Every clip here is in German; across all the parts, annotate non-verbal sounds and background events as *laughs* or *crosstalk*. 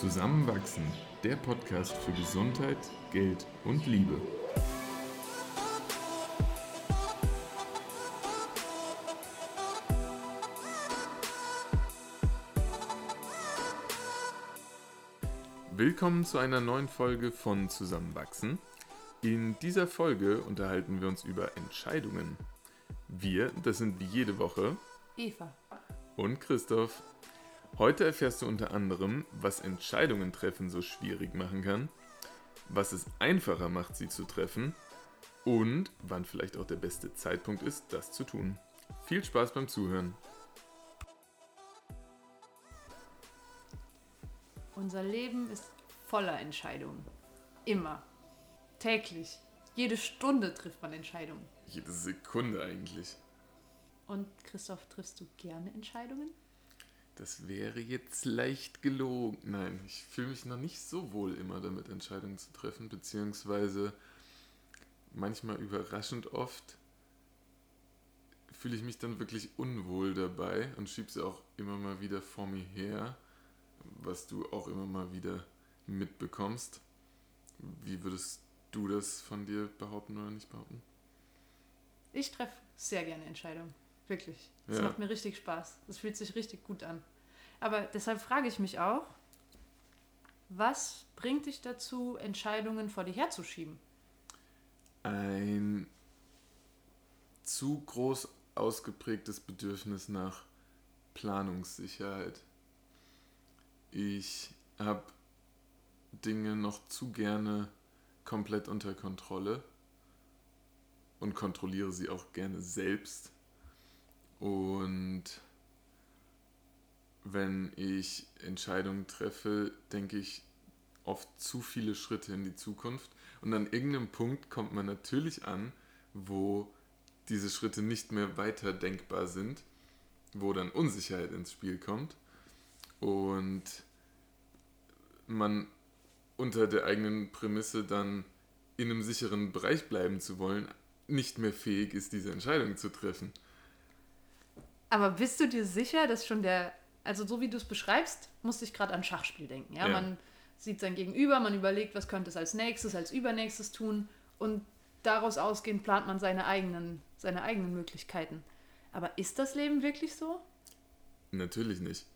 Zusammenwachsen, der Podcast für Gesundheit, Geld und Liebe. Willkommen zu einer neuen Folge von Zusammenwachsen. In dieser Folge unterhalten wir uns über Entscheidungen. Wir, das sind wie jede Woche Eva und Christoph. Heute erfährst du unter anderem, was Entscheidungen treffen so schwierig machen kann, was es einfacher macht, sie zu treffen und wann vielleicht auch der beste Zeitpunkt ist, das zu tun. Viel Spaß beim Zuhören. Unser Leben ist voller Entscheidungen. Immer. Täglich. Jede Stunde trifft man Entscheidungen. Jede Sekunde eigentlich. Und Christoph, triffst du gerne Entscheidungen? Das wäre jetzt leicht gelogen. Nein, ich fühle mich noch nicht so wohl immer damit, Entscheidungen zu treffen, beziehungsweise manchmal überraschend oft fühle ich mich dann wirklich unwohl dabei und schiebe sie auch immer mal wieder vor mir her, was du auch immer mal wieder mitbekommst. Wie würdest du das von dir behaupten oder nicht behaupten? Ich treffe sehr gerne Entscheidungen. Wirklich. Das Ja. macht mir richtig Spaß. Das fühlt sich richtig gut an. Aber deshalb frage ich mich auch, was bringt dich dazu, Entscheidungen vor dir herzuschieben? Ein zu groß ausgeprägtes Bedürfnis nach Planungssicherheit. Ich habe Dinge noch zu gerne komplett unter Kontrolle und kontrolliere sie auch gerne selbst. Und wenn ich Entscheidungen treffe, denke ich oft zu viele Schritte in die Zukunft. Und an irgendeinem Punkt kommt man natürlich an, wo diese Schritte nicht mehr weiter denkbar sind, wo dann Unsicherheit ins Spiel kommt und man unter der eigenen Prämisse dann in einem sicheren Bereich bleiben zu wollen, nicht mehr fähig ist, diese Entscheidung zu treffen. Aber bist du dir sicher, dass schon der, also so wie du es beschreibst, musste ich gerade an Schachspiel denken. Ja? Ja. Man sieht sein Gegenüber, man überlegt, was könnte es als nächstes, als übernächstes tun und daraus ausgehend plant man seine eigenen, seine eigenen Möglichkeiten. Aber ist das Leben wirklich so? Natürlich nicht.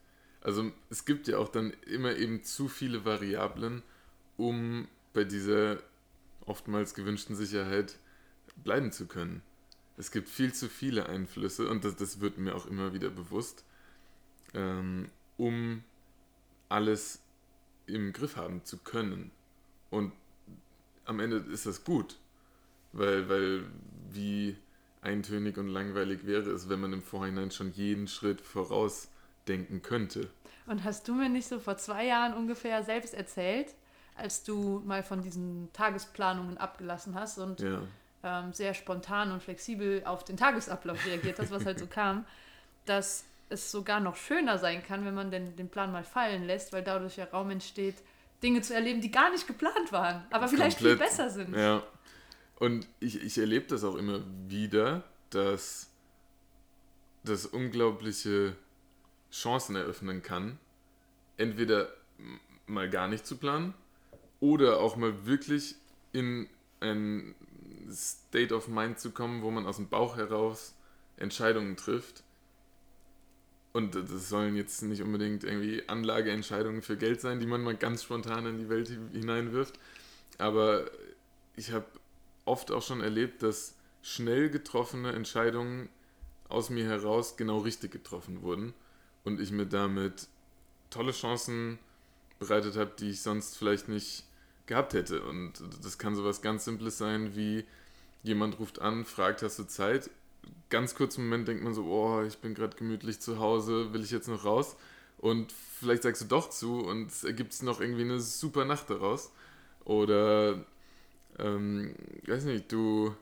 Also es gibt ja auch dann immer eben zu viele Variablen, um bei dieser oftmals gewünschten Sicherheit bleiben zu können. Es gibt viel zu viele Einflüsse und das, das wird mir auch immer wieder bewusst, ähm, um alles im Griff haben zu können. Und am Ende ist das gut, weil, weil wie eintönig und langweilig wäre es, wenn man im Vorhinein schon jeden Schritt vorausdenken könnte. Und hast du mir nicht so vor zwei Jahren ungefähr selbst erzählt, als du mal von diesen Tagesplanungen abgelassen hast und Ja, ähm, sehr spontan und flexibel auf den Tagesablauf reagiert hast, was halt so kam, *laughs* dass es sogar noch schöner sein kann, wenn man den, den Plan mal fallen lässt, weil dadurch ja Raum entsteht, Dinge zu erleben, die gar nicht geplant waren, aber vielleicht viel komplett. besser sind. Ja. Und ich, ich erlebe das auch immer wieder, dass das unglaubliche Chancen eröffnen kann, entweder mal gar nicht zu planen oder auch mal wirklich in ein State of Mind zu kommen, wo man aus dem Bauch heraus Entscheidungen trifft. Und das sollen jetzt nicht unbedingt irgendwie Anlageentscheidungen für Geld sein, die man mal ganz spontan in die Welt hineinwirft. Aber ich habe oft auch schon erlebt, dass schnell getroffene Entscheidungen aus mir heraus genau richtig getroffen wurden und ich mir damit tolle Chancen bereitet habe, die ich sonst vielleicht nicht gehabt hätte. Und das kann sowas ganz Simples sein, wie jemand ruft an, fragt, hast du Zeit? Ganz kurzen Moment denkt man so, oh, ich bin gerade gemütlich zu Hause, will ich jetzt noch raus? Und vielleicht sagst du doch zu und es ergibt noch irgendwie eine super Nacht daraus. Oder ähm, weiß nicht, du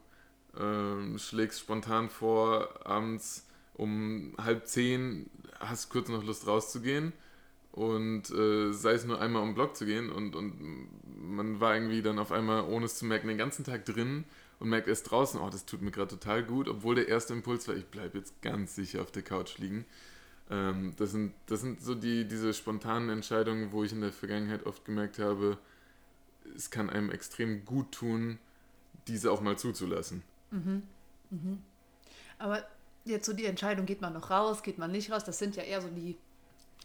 ähm, schlägst spontan vor, abends um halb zehn hast kurz noch Lust rauszugehen und äh, sei es nur einmal um den Block zu gehen und, und man war irgendwie dann auf einmal, ohne es zu merken, den ganzen Tag drin und merkt erst draußen, oh, das tut mir gerade total gut, obwohl der erste Impuls war, ich bleibe jetzt ganz sicher auf der Couch liegen. Ähm, das, sind, das sind so die, diese spontanen Entscheidungen, wo ich in der Vergangenheit oft gemerkt habe, es kann einem extrem gut tun, diese auch mal zuzulassen. Mhm. Mhm. Aber jetzt so die Entscheidung, geht man noch raus, geht man nicht raus, das sind ja eher so die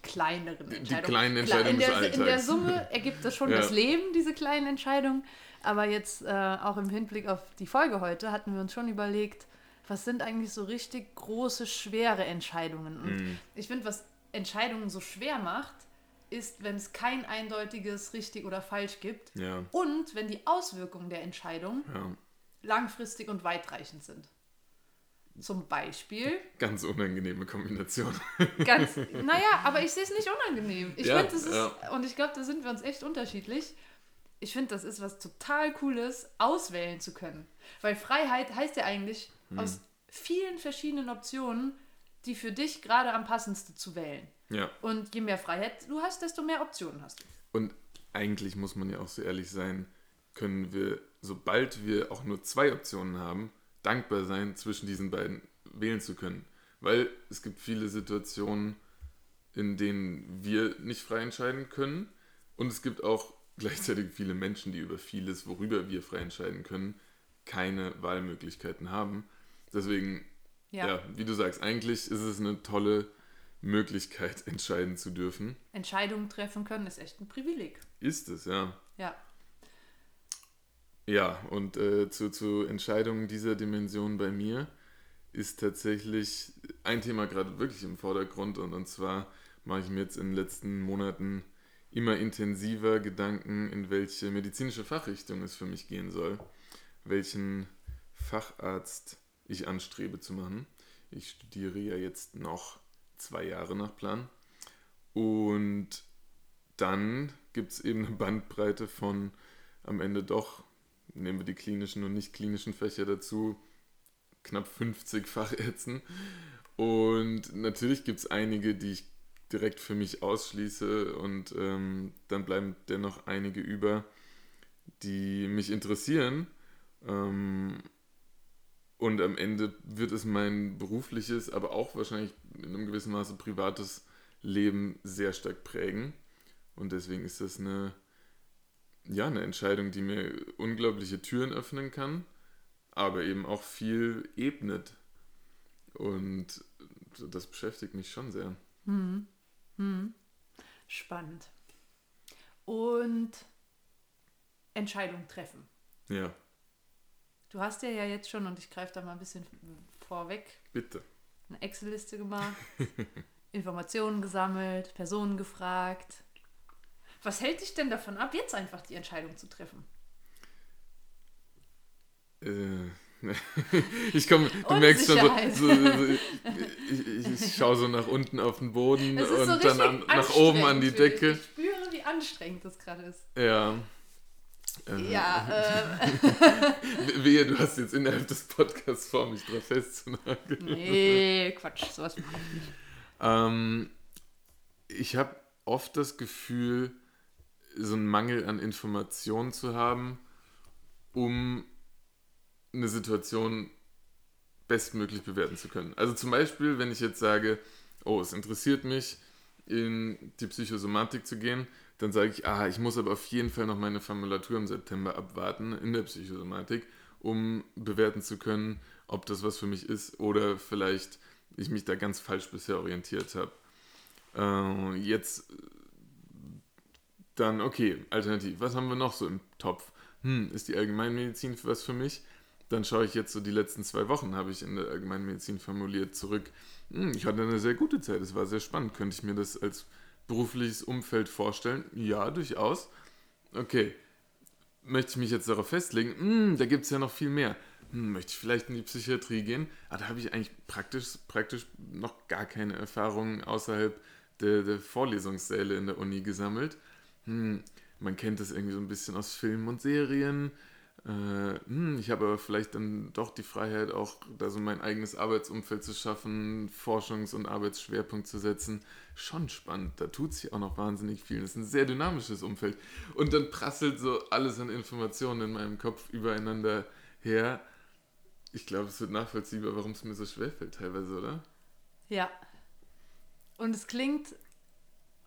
kleineren Entscheidungen. Die kleinen Entscheidungen Klar, in, der, in der. Summe ergibt das schon *laughs* Ja. das Leben, diese kleinen Entscheidungen. Aber jetzt äh, auch im Hinblick auf die Folge heute hatten wir uns schon überlegt, was sind eigentlich so richtig große, schwere Entscheidungen. Und Mhm. ich finde, was Entscheidungen so schwer macht, ist, wenn es kein eindeutiges richtig oder falsch gibt Ja, und wenn die Auswirkungen der Entscheidung ja. langfristig und weitreichend sind. Zum Beispiel, Ganz unangenehme Kombination. ganz, *laughs* naja, aber ich sehe es nicht unangenehm. Ich Ja, finde, das ist, und ich glaube, da sind wir uns echt unterschiedlich. Ich finde, das ist was total Cooles, auswählen zu können. Weil Freiheit heißt ja eigentlich, Hm. aus vielen verschiedenen Optionen, die für dich gerade am passendsten zu wählen. Ja. Und je mehr Freiheit du hast, desto mehr Optionen hast du. Und eigentlich muss man ja auch so ehrlich sein, können wir, sobald wir auch nur zwei Optionen haben, dankbar sein, zwischen diesen beiden wählen zu können. Weil es gibt viele Situationen, in denen wir nicht frei entscheiden können. Und es gibt auch gleichzeitig viele Menschen, die über vieles, worüber wir frei entscheiden können, keine Wahlmöglichkeiten haben. Deswegen, Ja. ja, wie du sagst, eigentlich ist es eine tolle Möglichkeit, *laughs* entscheiden zu dürfen. Entscheidungen treffen können ist echt ein Privileg. Ist es, ja. Ja. Ja, und äh, zu, zu Entscheidungen dieser Dimension bei mir ist tatsächlich ein Thema gerade wirklich im Vordergrund und, und zwar mache ich mir jetzt in den letzten Monaten immer intensiver Gedanken, in welche medizinische Fachrichtung es für mich gehen soll, welchen Facharzt ich anstrebe zu machen. Ich studiere ja jetzt noch zwei Jahre nach Plan und dann gibt es eben eine Bandbreite von am Ende doch, nehmen wir die klinischen und nicht klinischen Fächer dazu, knapp 50 Fachärzten. Und natürlich gibt es einige, die ich direkt für mich ausschließe und ähm, dann bleiben dennoch einige über, die mich interessieren. Ähm, und am Ende wird es mein berufliches, aber auch wahrscheinlich in einem gewissen Maße privates Leben sehr stark prägen. Und deswegen ist das eine, ja, eine Entscheidung, die mir unglaubliche Türen öffnen kann, aber eben auch viel ebnet. Und das beschäftigt mich schon sehr. Hm. Hm. Spannend. Und Entscheidung treffen. Ja, Du hast ja, ja jetzt schon, und ich greife da mal ein bisschen vorweg, bitte. eine Excel-Liste gemacht, *laughs* Informationen gesammelt, Personen gefragt. Was hält dich denn davon ab, jetzt einfach die Entscheidung zu treffen? Äh, ich komme, du merkst schon so, so, so ich, ich, ich schaue so nach unten auf den Boden und so dann an, nach oben an die. Decke. Ich spüre, wie anstrengend das gerade ist. Ja. Äh, Ja, äh, *laughs* Wehe, du hast jetzt innerhalb des Podcasts vor, mich drauf festzunageln. nee, Quatsch, sowas. Ähm, ich habe oft das Gefühl, so einen Mangel an Informationen zu haben, um eine Situation bestmöglich bewerten zu können. Also zum Beispiel, wenn ich jetzt sage, oh, es interessiert mich, in die Psychosomatik zu gehen, dann sage ich, ah, ich muss aber auf jeden Fall noch meine Formulatur im September abwarten in der Psychosomatik, um bewerten zu können, ob das was für mich ist oder vielleicht ich mich da ganz falsch bisher orientiert habe. Äh, jetzt dann, okay, alternativ, was haben wir noch so im Topf? Hm, ist die Allgemeinmedizin was für mich? Dann schaue ich jetzt so die letzten zwei Wochen, habe ich in der Allgemeinmedizin formuliert, zurück. Hm, ich hatte eine sehr gute Zeit, es war sehr spannend. Könnte ich mir das als berufliches Umfeld vorstellen? Ja, durchaus. Okay, möchte ich mich jetzt darauf festlegen? Hm, da gibt es ja noch viel mehr. Hm, möchte ich vielleicht in die Psychiatrie gehen? Ah, da habe ich eigentlich praktisch, praktisch noch gar keine Erfahrungen außerhalb der, der Vorlesungssäle in der Uni gesammelt. Hm, man kennt das irgendwie so ein bisschen aus Filmen und Serien. Äh, ich habe aber vielleicht dann doch die Freiheit, auch da so mein eigenes Arbeitsumfeld zu schaffen, Forschungs- und Arbeitsschwerpunkt zu setzen. Schon spannend. Da tut sich auch noch wahnsinnig viel. Das ist ein sehr dynamisches Umfeld. Und dann prasselt so alles an Informationen in meinem Kopf übereinander her. Ich glaube, es wird nachvollziehbar, warum es mir so schwerfällt teilweise, oder? Ja, Und es klingt,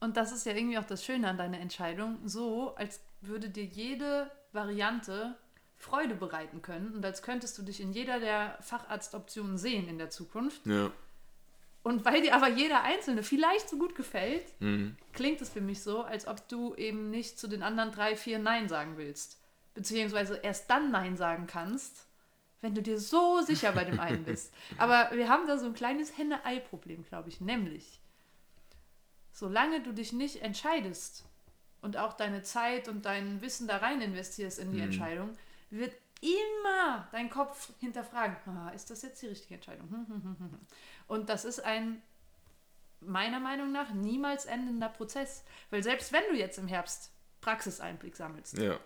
und das ist ja irgendwie auch das Schöne an deiner Entscheidung, so, als würde dir jede Variante Freude bereiten können und als könntest du dich in jeder der Facharztoptionen sehen in der Zukunft. Ja. Und weil dir aber jeder einzelne vielleicht so gut gefällt, Mhm. klingt es für mich so, als ob du eben nicht zu den anderen drei, vier Nein sagen willst. Beziehungsweise erst dann Nein sagen kannst, wenn du dir so sicher bei dem *laughs* einen bist. Aber wir haben da so ein kleines Henne-Ei-Problem, glaube ich. Nämlich, solange du dich nicht entscheidest und auch deine Zeit und dein Wissen da rein investierst in die Mhm. Entscheidung, wird immer dein Kopf hinterfragen, ah, ist das jetzt die richtige Entscheidung? Hm, hm, hm, hm, hm. Und das ist ein meiner Meinung nach niemals endender Prozess. Weil selbst wenn du jetzt im Herbst Praxiseinblick sammelst, Ja.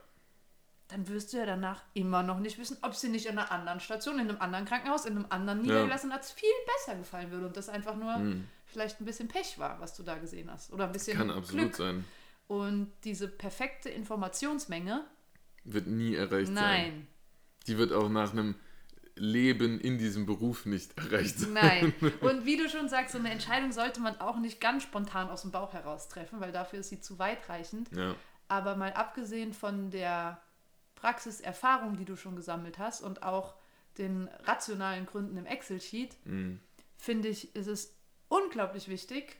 dann wirst du ja danach immer noch nicht wissen, ob es dir nicht in einer anderen Station, in einem anderen Krankenhaus, in einem anderen niedergelassenen Arzt viel besser gefallen würde und das einfach nur Mhm. vielleicht ein bisschen Pech war, was du da gesehen hast. Oder ein bisschen Kann absolut Glück. sein. Und diese perfekte Informationsmenge, Wird nie erreicht sein. nein, Die wird auch nach einem Leben in diesem Beruf nicht erreicht sein. nein. *laughs* Und wie du schon sagst, so eine Entscheidung sollte man auch nicht ganz spontan aus dem Bauch heraus treffen, weil dafür ist sie zu weitreichend. Ja. Aber mal abgesehen von der Praxiserfahrung, die du schon gesammelt hast und auch den rationalen Gründen im Excel-Sheet, Mhm. finde ich, ist es unglaublich wichtig,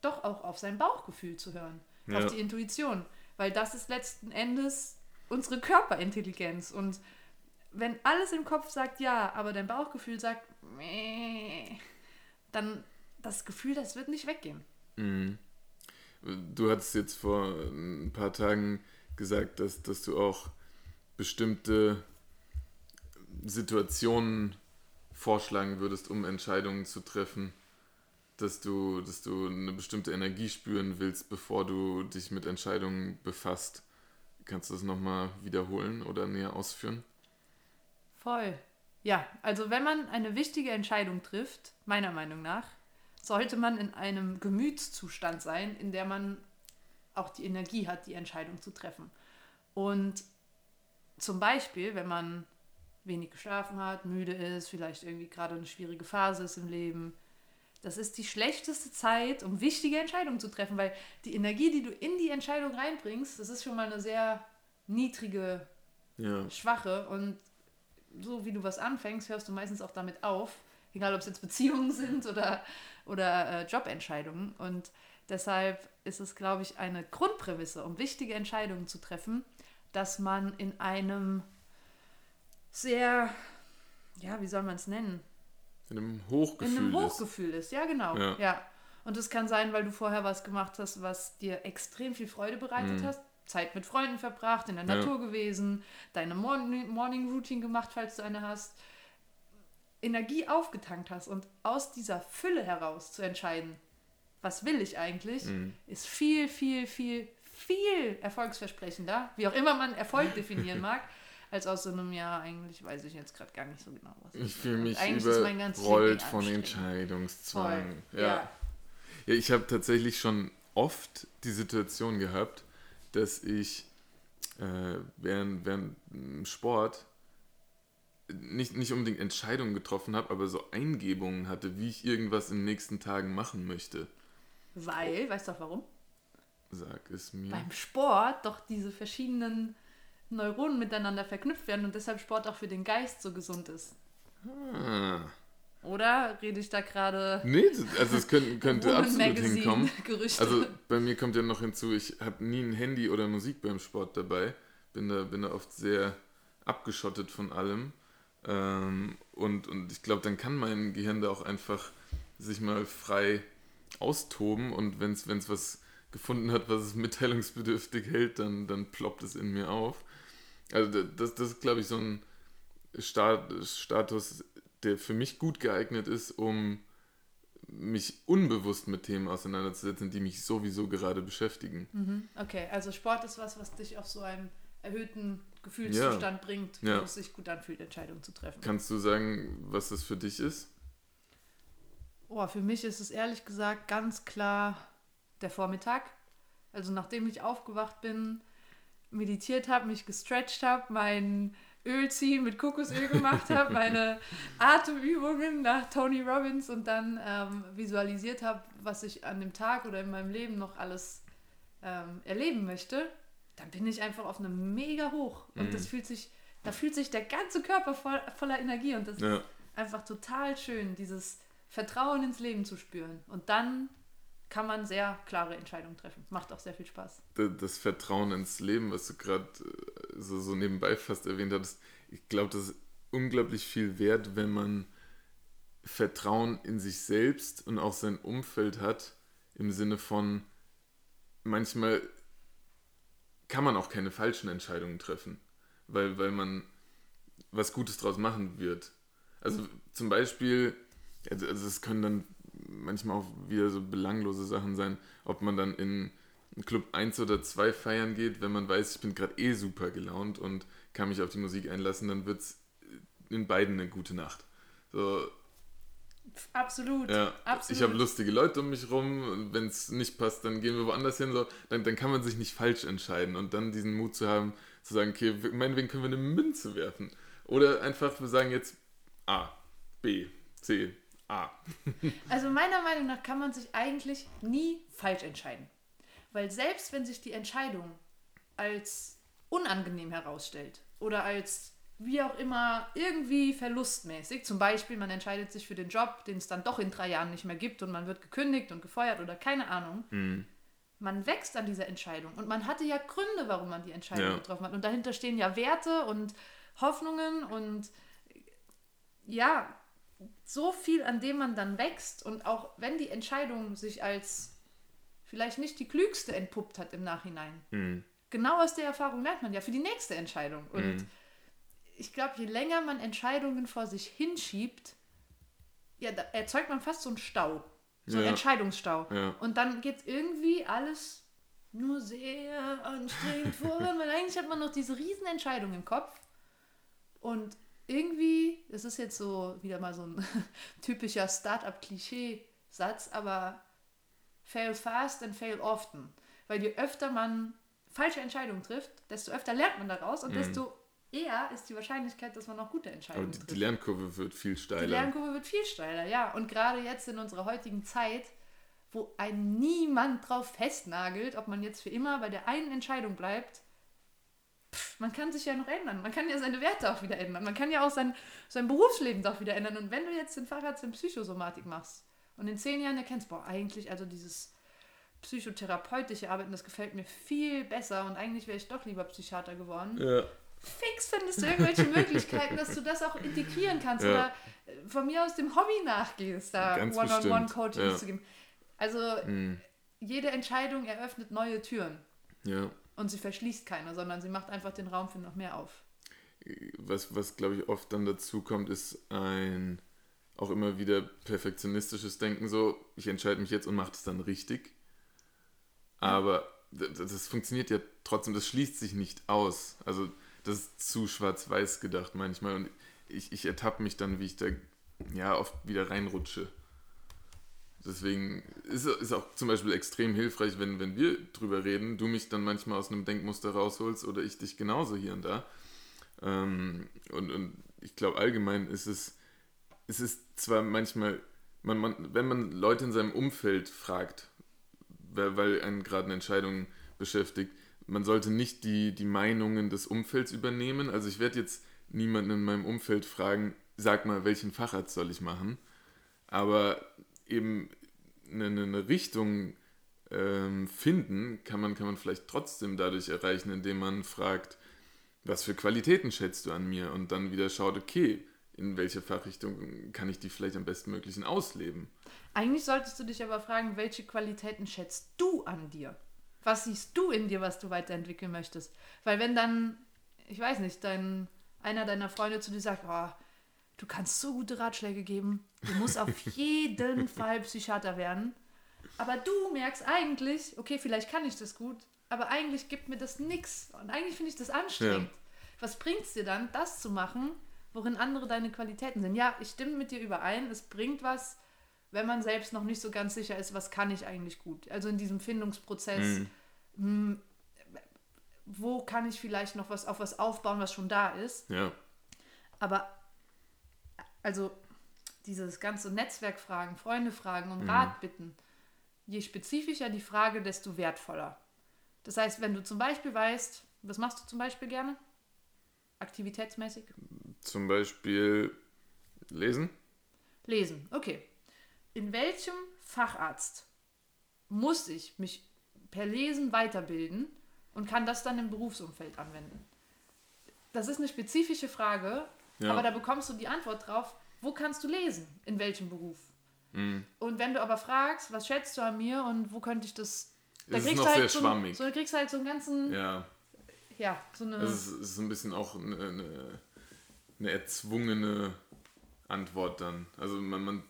doch auch auf sein Bauchgefühl zu hören, Ja. auf die Intuition, weil das ist letzten Endes unsere Körperintelligenz und wenn alles im Kopf sagt ja, aber dein Bauchgefühl sagt meh, dann das Gefühl, das wird nicht weggehen. Mhm. Du hattest jetzt vor ein paar Tagen gesagt, dass, dass du auch bestimmte Situationen vorschlagen würdest, um Entscheidungen zu treffen. Dass du, dass du eine bestimmte Energie spüren willst, bevor du dich mit Entscheidungen befasst. Kannst du das nochmal wiederholen oder näher ausführen? Voll. Ja, also wenn man eine wichtige Entscheidung trifft, meiner Meinung nach, sollte man in einem Gemütszustand sein, in der man auch die Energie hat, die Entscheidung zu treffen. Und zum Beispiel, wenn man wenig geschlafen hat, müde ist, vielleicht irgendwie gerade eine schwierige Phase ist im Leben, das ist die schlechteste Zeit, um wichtige Entscheidungen zu treffen, weil die Energie, die du in die Entscheidung reinbringst, das ist schon mal eine sehr niedrige Ja. schwache und so wie du was anfängst, hörst du meistens auch damit auf, egal ob es jetzt Beziehungen *laughs* sind oder, oder äh, Jobentscheidungen. Und deshalb ist es, glaube ich, eine Grundprämisse, um wichtige Entscheidungen zu treffen, dass man in einem sehr, ja, wie soll man es nennen? In einem Hochgefühl. in einem ist. Hochgefühl ist. Ja, genau. Ja. Ja. Und es kann sein, weil du vorher was gemacht hast, was dir extrem viel Freude bereitet Mhm. hast. Zeit mit Freunden verbracht, in der Ja. Natur gewesen, deine Morning, Morning Routine gemacht, falls du eine hast. Energie aufgetankt hast und aus dieser Fülle heraus zu entscheiden, was will ich eigentlich, Mhm. ist viel, viel, viel, viel erfolgsversprechender, wie auch immer man Erfolg definieren *laughs* mag, als aus so einem Jahr eigentlich, weiß ich jetzt gerade gar nicht so genau, was Ich fühle mich Eigentlich überrollt eh von anstrengend. Entscheidungszwang. Ja. ja. ich habe tatsächlich schon oft die Situation gehabt, dass ich äh, während, während Sport nicht, nicht unbedingt Entscheidungen getroffen habe, aber so Eingebungen hatte, wie ich irgendwas in den nächsten Tagen machen möchte. Weil, weißt du auch warum? Sag es mir. Beim Sport doch diese verschiedenen Neuronen miteinander verknüpft werden und deshalb Sport auch für den Geist so gesund ist. Ah. Oder rede ich da gerade Nee, also es könnte, könnte absolut Magazine hinkommen. *laughs* Gerüchte? Also bei mir kommt ja noch hinzu, ich habe nie ein Handy oder Musik beim Sport dabei. Bin da, bin da oft sehr abgeschottet von allem. Ähm, und, und ich glaube, dann kann mein Gehirn da auch einfach sich mal frei austoben und wenn es was gefunden hat, was es mitteilungsbedürftig hält, dann, dann ploppt es in mir auf. Also da- das, das ist, glaube ich, so ein Stat Status, der für mich gut geeignet ist, um mich unbewusst mit Themen auseinanderzusetzen, die mich sowieso gerade beschäftigen. Mhm. Okay, also Sport ist was, was dich auf so einen erhöhten Gefühlszustand bringt, wo Ja. es sich gut anfühlt, Entscheidungen zu treffen. Kannst du sagen, was das für dich ist? Oh, für mich ist es ehrlich gesagt ganz klar der Vormittag. Also nachdem ich aufgewacht bin, meditiert habe, mich gestretcht habe, meinen Öl ziehen mit Kokosöl gemacht habe, *laughs* meine Atemübungen nach Tony Robbins und dann ähm, visualisiert habe, was ich an dem Tag oder in meinem Leben noch alles ähm, erleben möchte, dann bin ich einfach auf einem mega hoch. Und mhm. das fühlt sich, da fühlt sich der ganze Körper voll, voller Energie und das ja. ist einfach total schön, dieses Vertrauen ins Leben zu spüren. Und dann kann man sehr klare Entscheidungen treffen. Macht auch sehr viel Spaß. Das Vertrauen ins Leben, was du gerade äh, so, nebenbei fast erwähnt hattest, ich glaube, das ist unglaublich viel wert, wenn man Vertrauen in sich selbst und auch sein Umfeld hat, im Sinne von, manchmal kann man auch keine falschen Entscheidungen treffen, weil, weil man was Gutes draus machen wird. Also zum Beispiel, also es können dann manchmal auch wieder so belanglose Sachen sein, ob man dann in Club 1 oder 2 feiern geht, wenn man weiß, ich bin gerade eh super gelaunt und kann mich auf die Musik einlassen, dann wird es in beiden eine gute Nacht. So, Absolut. Ja, absolut. Ich habe lustige Leute um mich rum. Wenn es nicht passt, dann gehen wir woanders hin. So, dann, dann kann man sich nicht falsch entscheiden. Und dann diesen Mut zu haben, zu sagen, okay, meinetwegen können wir eine Münze werfen. Oder einfach, wir sagen jetzt A, B, C, A. Also meiner Meinung nach kann man sich eigentlich nie falsch entscheiden. Weil selbst wenn sich die Entscheidung als unangenehm herausstellt oder als wie auch immer irgendwie verlustmäßig, zum Beispiel man entscheidet sich für den Job, den es dann doch in drei Jahren nicht mehr gibt und man wird gekündigt und gefeuert oder keine Ahnung, mhm. man wächst an dieser Entscheidung und man hatte ja Gründe, warum man die Entscheidung ja. getroffen hat und dahinter stehen ja Werte und Hoffnungen und ja, so viel, an dem man dann wächst und auch wenn die Entscheidung sich als vielleicht nicht die klügste entpuppt hat im Nachhinein, mhm. genau aus der Erfahrung lernt man ja für die nächste Entscheidung. Und mhm. ich glaube, je länger man Entscheidungen vor sich hinschiebt, ja, da erzeugt man fast so einen Stau, so einen ja. Entscheidungsstau. Ja. Und dann geht irgendwie alles nur sehr anstrengend voran, *laughs* weil eigentlich hat man noch diese riesen Entscheidung im Kopf. Und irgendwie, das ist jetzt so wieder mal so ein *laughs* typischer Startup-Klischee-Satz, aber fail fast and fail often. Weil je öfter man falsche Entscheidungen trifft, desto öfter lernt man daraus und mhm. desto eher ist die Wahrscheinlichkeit, dass man noch gute Entscheidungen Aber die, trifft. Die Lernkurve wird viel steiler. Die Lernkurve wird viel steiler, ja. Und gerade jetzt in unserer heutigen Zeit, wo ein niemand drauf festnagelt, ob man jetzt für immer bei der einen Entscheidung bleibt, man kann sich ja noch ändern. Man kann ja seine Werte auch wieder ändern. Man kann ja auch sein, sein Berufsleben doch wieder ändern. Und wenn du jetzt den Facharzt in Psychosomatik machst und in zehn Jahren erkennst, boah, eigentlich, also dieses psychotherapeutische Arbeiten, das gefällt mir viel besser und eigentlich wäre ich doch lieber Psychiater geworden. Ja. Fix findest du irgendwelche *laughs* Möglichkeiten, dass du das auch integrieren kannst ja. oder äh, von mir aus dem Hobby nachgehst, da One-on-One-Coaching ja. zu geben. Also mhm. jede Entscheidung eröffnet neue Türen. Ja. Und sie verschließt keine, sondern sie macht einfach den Raum für noch mehr auf. Was, was glaube ich, oft dann dazu kommt, ist ein auch immer wieder perfektionistisches Denken, so, ich entscheide mich jetzt und mache das dann richtig. Aber das, das funktioniert ja trotzdem, das schließt sich nicht aus. Also das ist zu schwarz-weiß gedacht manchmal. Und ich, ich ertappe mich dann, wie ich da ja oft wieder reinrutsche. Deswegen ist es auch zum Beispiel extrem hilfreich, wenn, wenn wir drüber reden, du mich dann manchmal aus einem Denkmuster rausholst oder ich dich genauso hier und da. Ähm, und, und ich glaube, allgemein ist es, ist zwar manchmal, man, man, wenn man Leute in seinem Umfeld fragt, weil, weil einen gerade eine Entscheidung beschäftigt, man sollte nicht die, die Meinungen des Umfelds übernehmen. Also ich werde jetzt niemanden in meinem Umfeld fragen, sag mal, welchen Facharzt soll ich machen? Aber eben eine, eine Richtung ähm, finden, kann man, kann man vielleicht trotzdem dadurch erreichen, indem man fragt, was für Qualitäten schätzt du an mir? Und dann wieder schaut, okay, in welche Fachrichtung kann ich die vielleicht am bestmöglichen ausleben? Eigentlich solltest du dich aber fragen, welche Qualitäten schätzt du an dir? Was siehst du in dir, was du weiterentwickeln möchtest? Weil wenn dann, ich weiß nicht, dein, einer deiner Freunde zu dir sagt, oh, du kannst so gute Ratschläge geben, du musst auf *laughs* jeden Fall Psychiater werden. Aber du merkst eigentlich, okay, vielleicht kann ich das gut, aber eigentlich gibt mir das nichts. Und eigentlich finde ich das anstrengend. Ja. Was bringt es dir dann, das zu machen, worin andere deine Qualitäten sind? Ja, ich stimme mit dir überein, es bringt was, wenn man selbst noch nicht so ganz sicher ist, was kann ich eigentlich gut. Also in diesem Findungsprozess, mhm. mh, hm, wo kann ich vielleicht noch was auf was aufbauen, was schon da ist. Ja. Aber also dieses ganze Netzwerkfragen, Freunde fragen, um Rat bitten, je spezifischer die Frage, desto wertvoller. Das heißt, wenn du zum Beispiel weißt, was machst du zum Beispiel gerne? Aktivitätsmäßig? Zum Beispiel lesen. Lesen, okay. In welchem Facharzt muss ich mich per Lesen weiterbilden und kann das dann im Berufsumfeld anwenden? Das ist eine spezifische Frage, Ja. aber da bekommst du die Antwort drauf, wo kannst du lesen, in welchem Beruf? Mhm. Und wenn du aber fragst, was schätzt du an mir und wo könnte ich das... Da Es ist kriegst noch du halt sehr so, schwammig. So, da kriegst du halt so einen ganzen, ja, Ja. so eine... Es ist, es ist ein bisschen auch eine, eine, eine erzwungene Antwort dann. Also man, man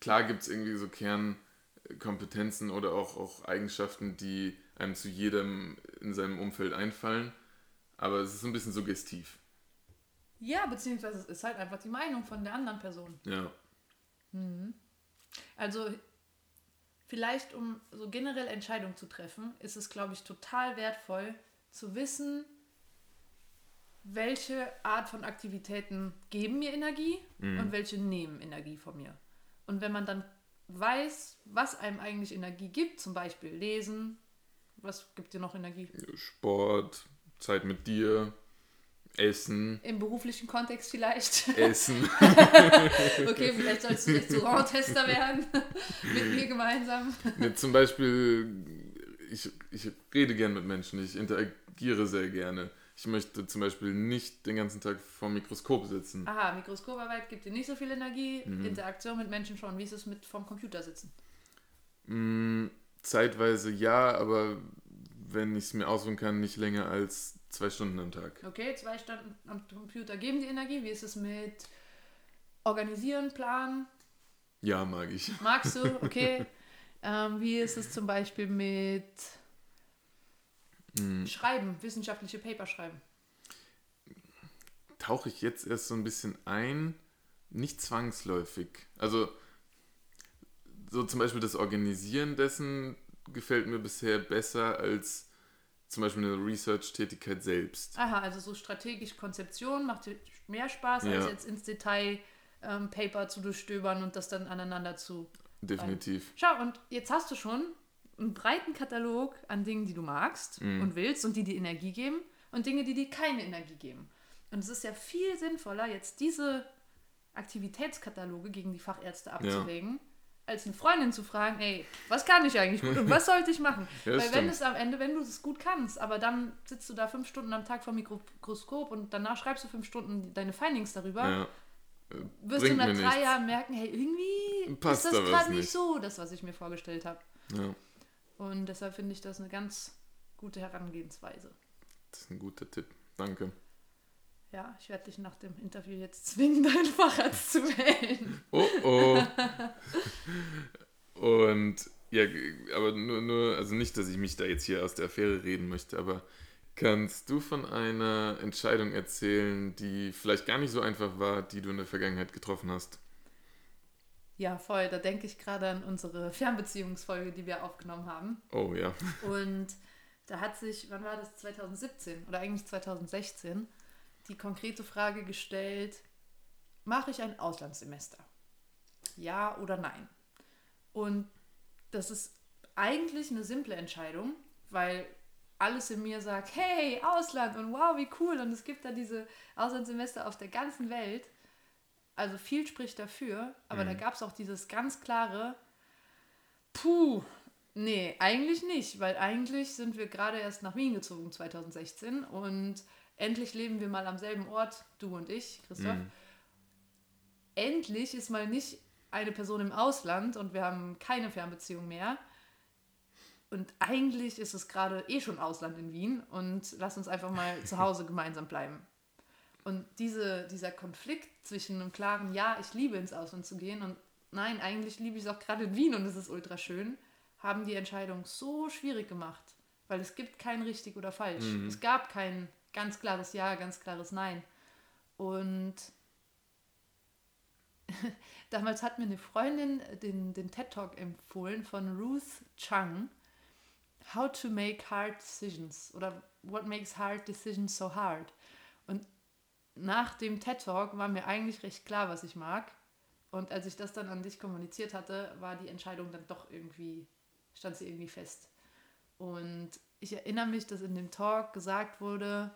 klar gibt es irgendwie so Kernkompetenzen oder auch, auch Eigenschaften, die einem zu jedem in seinem Umfeld einfallen. Aber es ist ein bisschen suggestiv. Ja, beziehungsweise es ist halt einfach die Meinung von der anderen Person. Ja. Also vielleicht, um so generell Entscheidungen zu treffen, ist es, glaube ich, total wertvoll zu wissen, welche Art von Aktivitäten geben mir Energie und welche nehmen Energie von mir. Und wenn man dann weiß, was einem eigentlich Energie gibt, zum Beispiel Lesen, was gibt dir noch Energie? Sport, Zeit mit dir, Essen, Im beruflichen Kontext vielleicht. Essen. *laughs* okay, vielleicht sollst du Restauranttester werden. *laughs* Mit mir gemeinsam. Ne, zum Beispiel, ich, ich rede gern mit Menschen, ich interagiere sehr gerne. Ich möchte zum Beispiel nicht den ganzen Tag vor dem Mikroskop sitzen. Aha, Mikroskoparbeit gibt dir nicht so viel Energie, Interaktion mit Menschen schon. Wie ist es mit vom Computer sitzen? Mm, zeitweise ja, aber wenn ich es mir aussuchen kann, nicht länger als zwei Stunden am Tag. Okay, zwei Stunden am Computer geben die Energie. Wie ist es mit Organisieren, Planen? Ja, mag ich. Magst du? *laughs* Okay. ähm, wie ist es zum Beispiel mit Mm, Schreiben, wissenschaftliche Paper schreiben? tauche ich jetzt erst so ein bisschen ein, nicht zwangsläufig. Also so zum Beispiel das Organisieren dessen gefällt mir bisher besser als zum Beispiel eine Research-Tätigkeit selbst. Aha, also so strategisch Konzeption macht dir mehr Spaß, als Ja. jetzt ins Detail ähm, Paper zu durchstöbern und das dann aneinander zu Definitiv. Schau, und jetzt hast du schon einen breiten Katalog an Dingen, die du magst und willst und die dir Energie geben und Dinge, die dir keine Energie geben. Und es ist ja viel sinnvoller, jetzt diese Aktivitätskataloge gegen die Fachärzte abzulegen, als eine Freundin zu fragen, ey, was kann ich eigentlich gut und was sollte ich machen? *laughs* Ja, Weil das wenn stimmt. es am Ende, wenn du es gut kannst, aber dann sitzt du da fünf Stunden am Tag vor dem Mikroskop und danach schreibst du fünf Stunden deine Findings darüber, Ja. wirst du nach drei nichts. Jahren merken, hey, irgendwie Passt ist da das gerade nicht nicht. so, das, was ich mir vorgestellt habe. Ja, Und deshalb finde ich das eine ganz gute Herangehensweise. das ist ein guter Tipp. Danke. Ja, ich werde dich nach dem Interview jetzt zwingen, *laughs* deinen Facharzt zu wählen. Oh oh. *laughs* Und ja, aber nur, nur, also nicht, dass ich mich da jetzt hier aus der Affäre reden möchte, aber kannst du von einer Entscheidung erzählen, die vielleicht gar nicht so einfach war, die du in der Vergangenheit getroffen hast? Ja, voll. Da denke ich gerade an unsere Fernbeziehungsfolge, die wir aufgenommen haben. Oh ja. Und da hat sich, wann war das? 2017 oder eigentlich 2016, die konkrete Frage gestellt, mache ich ein Auslandssemester? Ja oder nein? Und das ist eigentlich eine simple Entscheidung, weil alles in mir sagt, hey, Ausland und wow, wie cool. Und es gibt da diese Auslandssemester auf der ganzen Welt. Also viel spricht dafür, aber da gab es auch dieses ganz klare, puh, nee, eigentlich nicht, weil eigentlich sind wir gerade erst nach Wien gezogen 2016 und endlich leben wir mal am selben Ort, du und ich, Christoph. Endlich ist mal nicht eine Person im Ausland und wir haben keine Fernbeziehung mehr. Und eigentlich ist es gerade eh schon Ausland in Wien und lass uns einfach mal zu *laughs* Hause gemeinsam bleiben. Und diese, dieser Konflikt zwischen einem klaren Ja, ich liebe ins Ausland zu gehen und nein, eigentlich liebe ich es auch gerade in Wien und es ist ultra schön, haben die Entscheidung so schwierig gemacht. Weil es gibt kein richtig oder falsch. Es gab kein ganz klares Ja, ganz klares Nein. Und *laughs* damals hat mir eine Freundin den, den TED Talk empfohlen von Ruth Chung. How to make hard decisions oder What makes hard decisions so hard. Und nach dem TED Talk war mir eigentlich recht klar, was ich mag. Und als ich das dann an dich kommuniziert hatte, war die Entscheidung dann doch irgendwie, stand sie irgendwie fest. Und ich erinnere mich, dass in dem Talk gesagt wurde,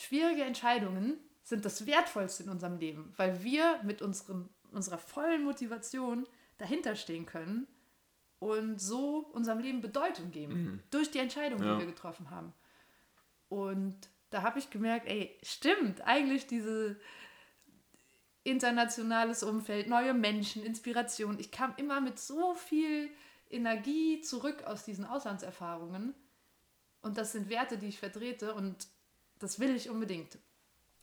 schwierige Entscheidungen sind das Wertvollste in unserem Leben, weil wir mit unserem, unserer vollen Motivation dahinter stehen können und so unserem Leben Bedeutung geben. Mhm. Durch die Entscheidungen, ja. die wir getroffen haben. Und da habe ich gemerkt, ey, stimmt, eigentlich diese internationales Umfeld, neue Menschen, Inspiration. Ich kam immer mit so viel Energie zurück aus diesen Auslandserfahrungen. Und das sind Werte, die ich vertrete und das will ich unbedingt.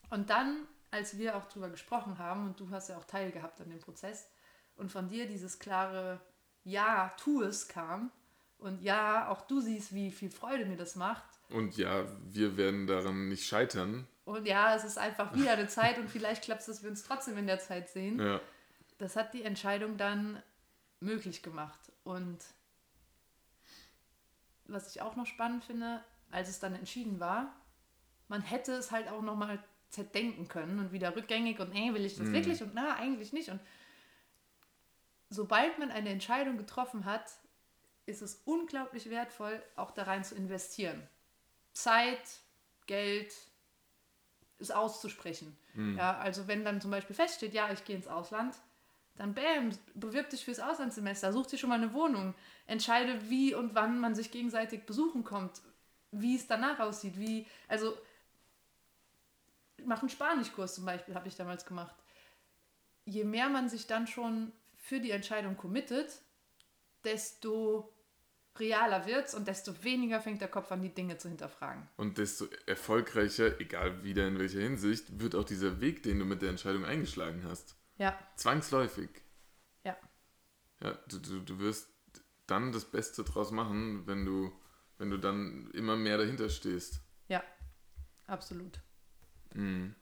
Und dann, als wir auch drüber gesprochen haben und du hast ja auch teilgehabt an dem Prozess und von dir dieses klare Ja, tu es kam und ja, auch du siehst, wie viel Freude mir das macht. Und ja, wir werden daran nicht scheitern. Und ja, es ist einfach wieder eine Zeit und vielleicht klappt es, dass wir uns trotzdem in der Zeit sehen. Ja. Das hat die Entscheidung dann möglich gemacht. Und was ich auch noch spannend finde, als es dann entschieden war, man hätte es halt auch nochmal zerdenken können und wieder rückgängig und ey, will ich das mhm. wirklich und na, eigentlich nicht. Und sobald man eine Entscheidung getroffen hat, ist es unglaublich wertvoll, auch da rein zu investieren. Zeit, Geld, es auszusprechen. Mhm. Ja, also wenn dann zum Beispiel feststeht, ja, ich gehe ins Ausland, dann bam, bewirb dich fürs Auslandssemester, such dir schon mal eine Wohnung, entscheide, wie und wann man sich gegenseitig besuchen kommt, wie es danach aussieht, wie, also mach einen Spanischkurs zum Beispiel, habe ich damals gemacht. Je mehr man sich dann schon für die Entscheidung committet, desto realer wird es und desto weniger fängt der Kopf an, die Dinge zu hinterfragen. Und desto erfolgreicher, egal wieder in welcher Hinsicht, wird auch dieser Weg, den du mit der Entscheidung eingeschlagen hast. Ja. Zwangsläufig. Ja. Ja, du, du, du wirst dann das Beste draus machen, wenn du, wenn du dann immer mehr dahinter stehst. Ja, absolut. Mhm.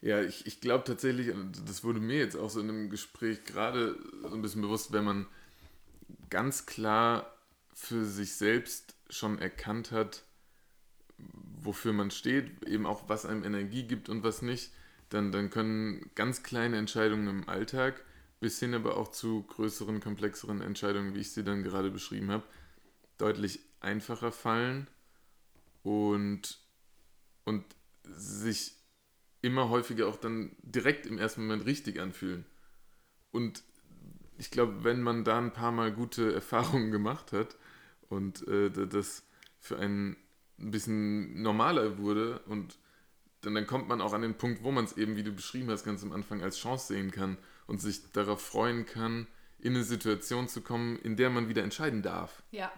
Ja, ich, ich glaube tatsächlich, das wurde mir jetzt auch so in einem Gespräch gerade so ein bisschen bewusst, wenn man ganz klar für sich selbst schon erkannt hat, wofür man steht, eben auch was einem Energie gibt und was nicht, dann, dann können ganz kleine Entscheidungen im Alltag bis hin aber auch zu größeren, komplexeren Entscheidungen, wie ich sie dann gerade beschrieben habe, deutlich einfacher fallen und, und sich immer häufiger auch dann direkt im ersten Moment richtig anfühlen. Und ich glaube, wenn man da ein paar Mal gute *laughs* Erfahrungen gemacht hat und äh, das für einen ein bisschen normaler wurde und dann, dann kommt man auch an den Punkt, wo man es eben, wie du beschrieben hast, ganz am Anfang als Chance sehen kann und sich darauf freuen kann, in eine Situation zu kommen, in der man wieder entscheiden darf. Ja.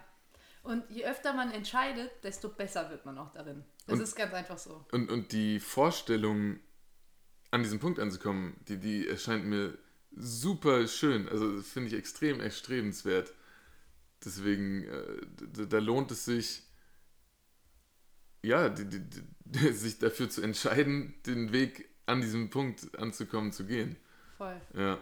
Und je öfter man entscheidet, desto besser wird man auch darin. Das und, ist ganz einfach so. Und, und die Vorstellung, an diesem Punkt anzukommen, die, die erscheint mir super schön. Also finde ich extrem erstrebenswert. Deswegen, äh, da, lohnt es sich, ja, die, die, *laughs* sich dafür zu entscheiden, den Weg an diesem Punkt anzukommen, zu gehen. Voll. Ja.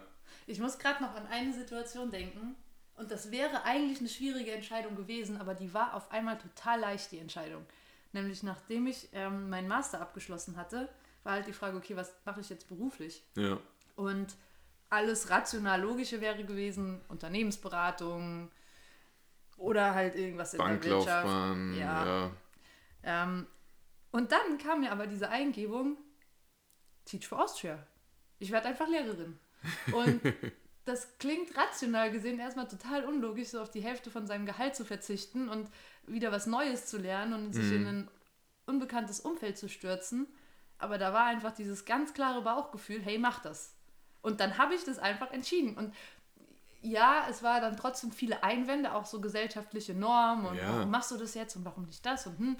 Ich muss gerade noch an eine Situation denken. Und das wäre eigentlich eine schwierige Entscheidung gewesen, aber die war auf einmal total leicht, die Entscheidung. Nämlich nachdem ich ähm, meinen Master abgeschlossen hatte, war halt die Frage, okay, was mache ich jetzt beruflich? Ja. Und alles rational Logische wäre gewesen, Unternehmensberatung oder halt irgendwas in der Wirtschaft. Ja. ja. Ähm, und dann kam mir aber diese Eingebung, Teach for Austria. Ich werde einfach Lehrerin. Und *laughs* das klingt rational gesehen erstmal total unlogisch, so auf die Hälfte von seinem Gehalt zu verzichten und wieder was Neues zu lernen und sich mhm. in ein unbekanntes Umfeld zu stürzen. Aber da war einfach dieses ganz klare Bauchgefühl, hey, mach das. Und dann habe ich das einfach entschieden. Und ja, es war dann trotzdem viele Einwände, auch so gesellschaftliche Normen und ja. warum machst du das jetzt und warum nicht das und hm.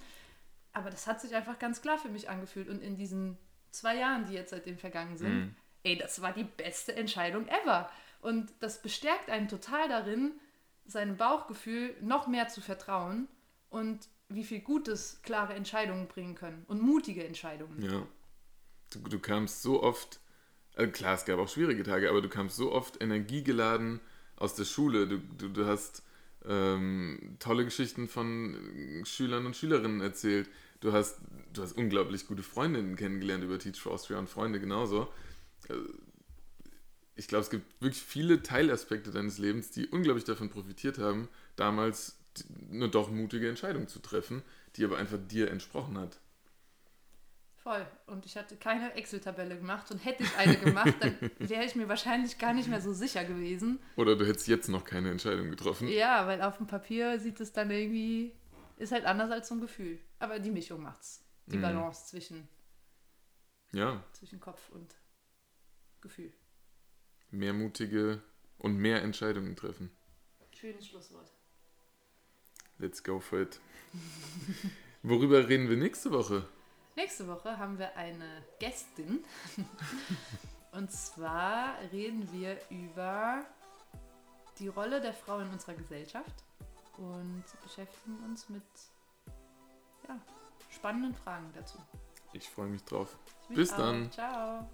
Aber das hat sich einfach ganz klar für mich angefühlt. Und in diesen zwei Jahren, die jetzt seitdem vergangen sind, mhm. ey, das war die beste Entscheidung ever. Und das bestärkt einen total darin, seinem Bauchgefühl noch mehr zu vertrauen und wie viel Gutes klare Entscheidungen bringen können und mutige Entscheidungen. Ja. Du, du kamst so oft, also klar, es gab auch schwierige Tage, aber du kamst so oft energiegeladen aus der Schule. Du, du, du hast ähm, tolle Geschichten von Schülern und Schülerinnen erzählt. Du hast, du hast unglaublich gute Freundinnen kennengelernt über Teach for Austria und Freunde genauso. Ich glaube, es gibt wirklich viele Teilaspekte deines Lebens, die unglaublich davon profitiert haben, damals eine doch mutige Entscheidung zu treffen, die aber einfach dir entsprochen hat. Voll. Und ich hatte keine Excel-Tabelle gemacht und hätte ich eine gemacht, dann *laughs* wäre ich mir wahrscheinlich gar nicht mehr so sicher gewesen. Oder du hättest jetzt noch keine Entscheidung getroffen. Ja, weil auf dem Papier sieht es dann irgendwie, ist halt anders als so ein Gefühl. Aber die Mischung macht's. Die mhm. Balance zwischen, ja. zwischen Kopf und Gefühl. Mehr mutige und mehr Entscheidungen treffen. Schönes Schlusswort. Let's go for it. *laughs* Worüber reden wir nächste Woche? Nächste Woche haben wir eine Gästin. *laughs* Und zwar reden wir über die Rolle der Frau in unserer Gesellschaft und beschäftigen uns mit ja, spannenden Fragen dazu. Ich freue mich drauf. Ich Bis auch. dann. Ciao.